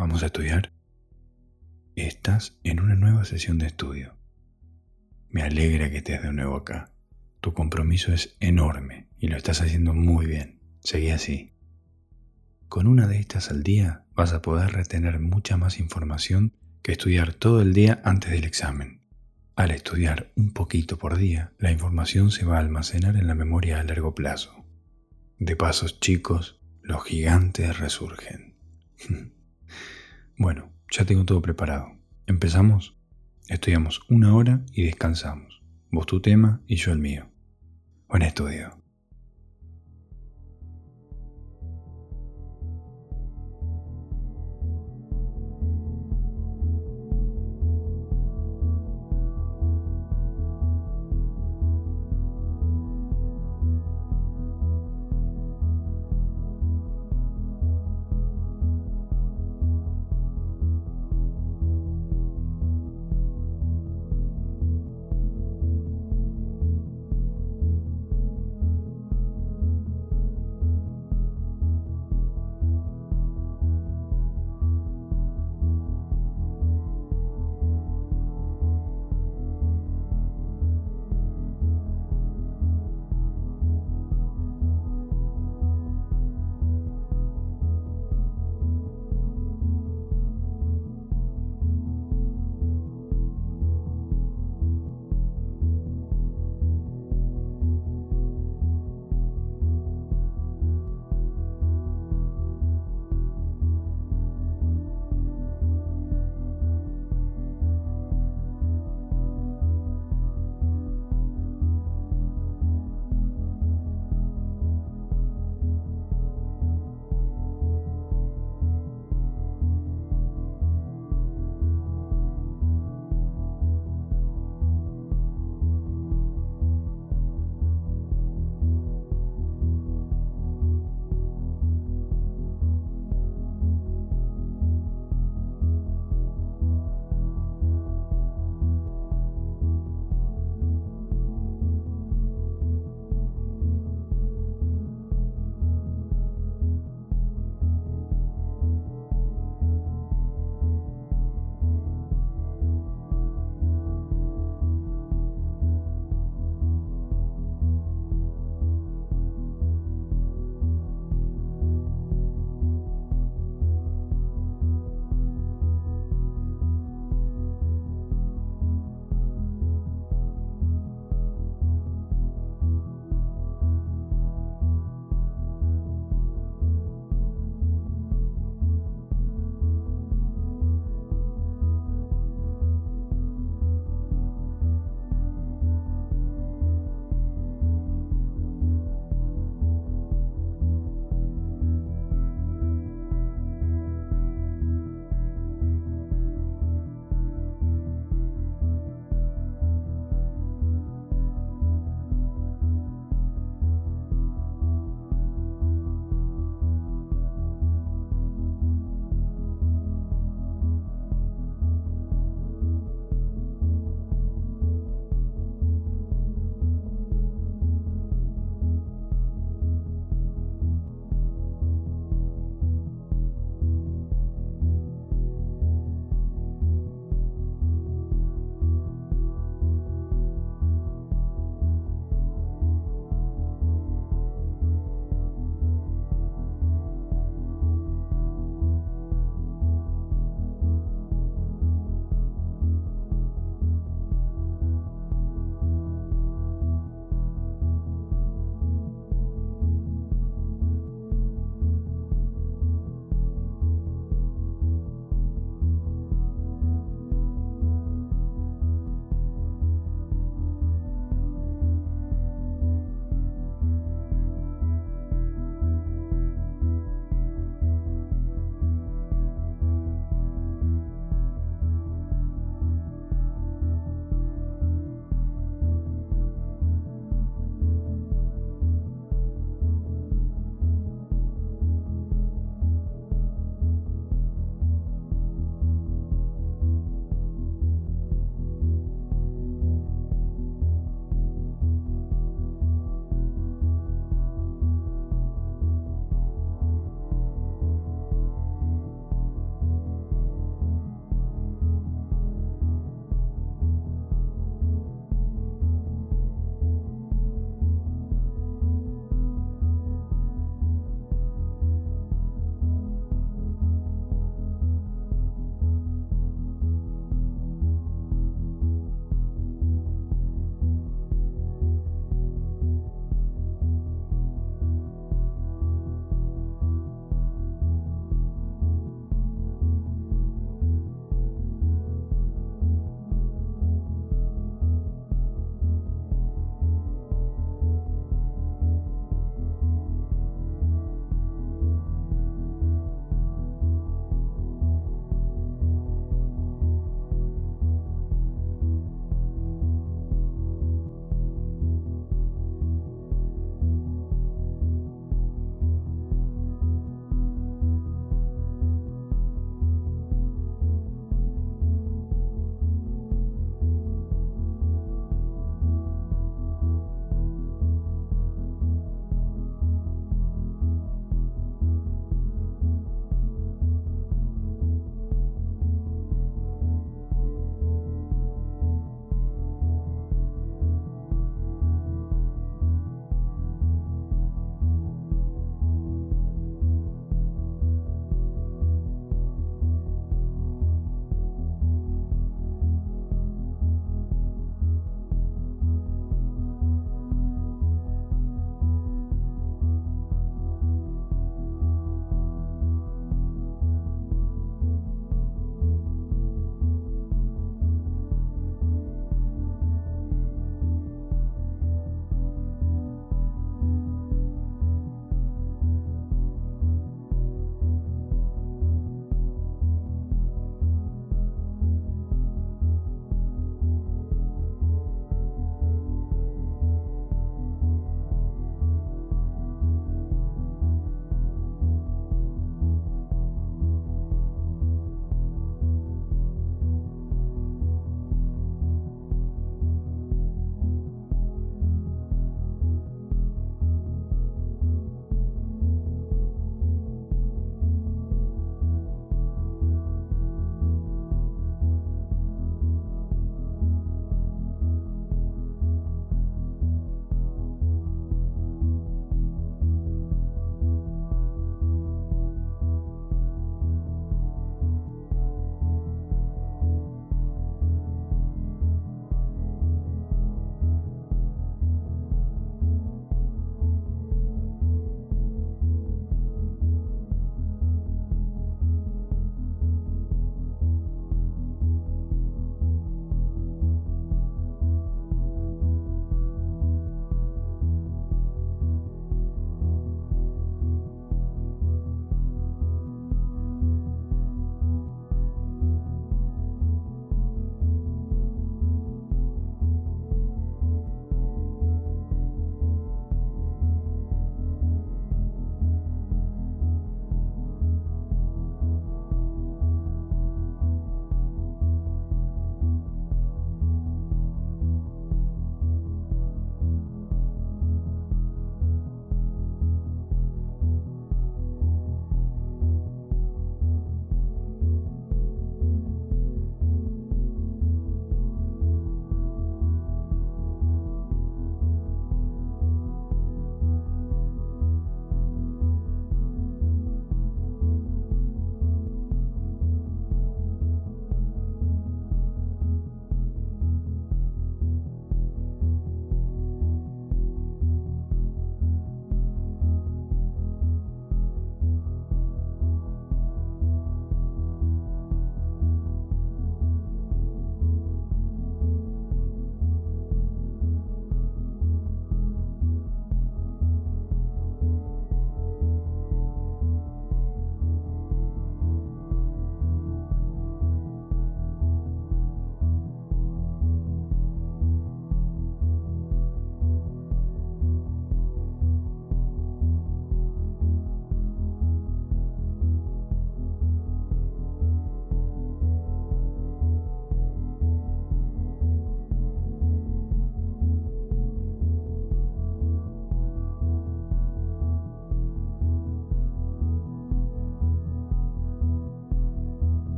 ¿Vamos a estudiar? Estás en una nueva sesión de estudio. Me alegra que estés de nuevo acá. Tu compromiso es enorme y lo estás haciendo muy bien. Seguí así. Con una de estas al día vas a poder retener mucha más información que estudiar todo el día antes del examen. Al estudiar un poquito por día, la información se va a almacenar en la memoria a largo plazo. De pasos chicos, los gigantes resurgen. bueno, ya tengo todo preparado. ¿Empezamos? Estudiamos una hora y descansamos. Vos tu tema y yo el mío. Buen estudio.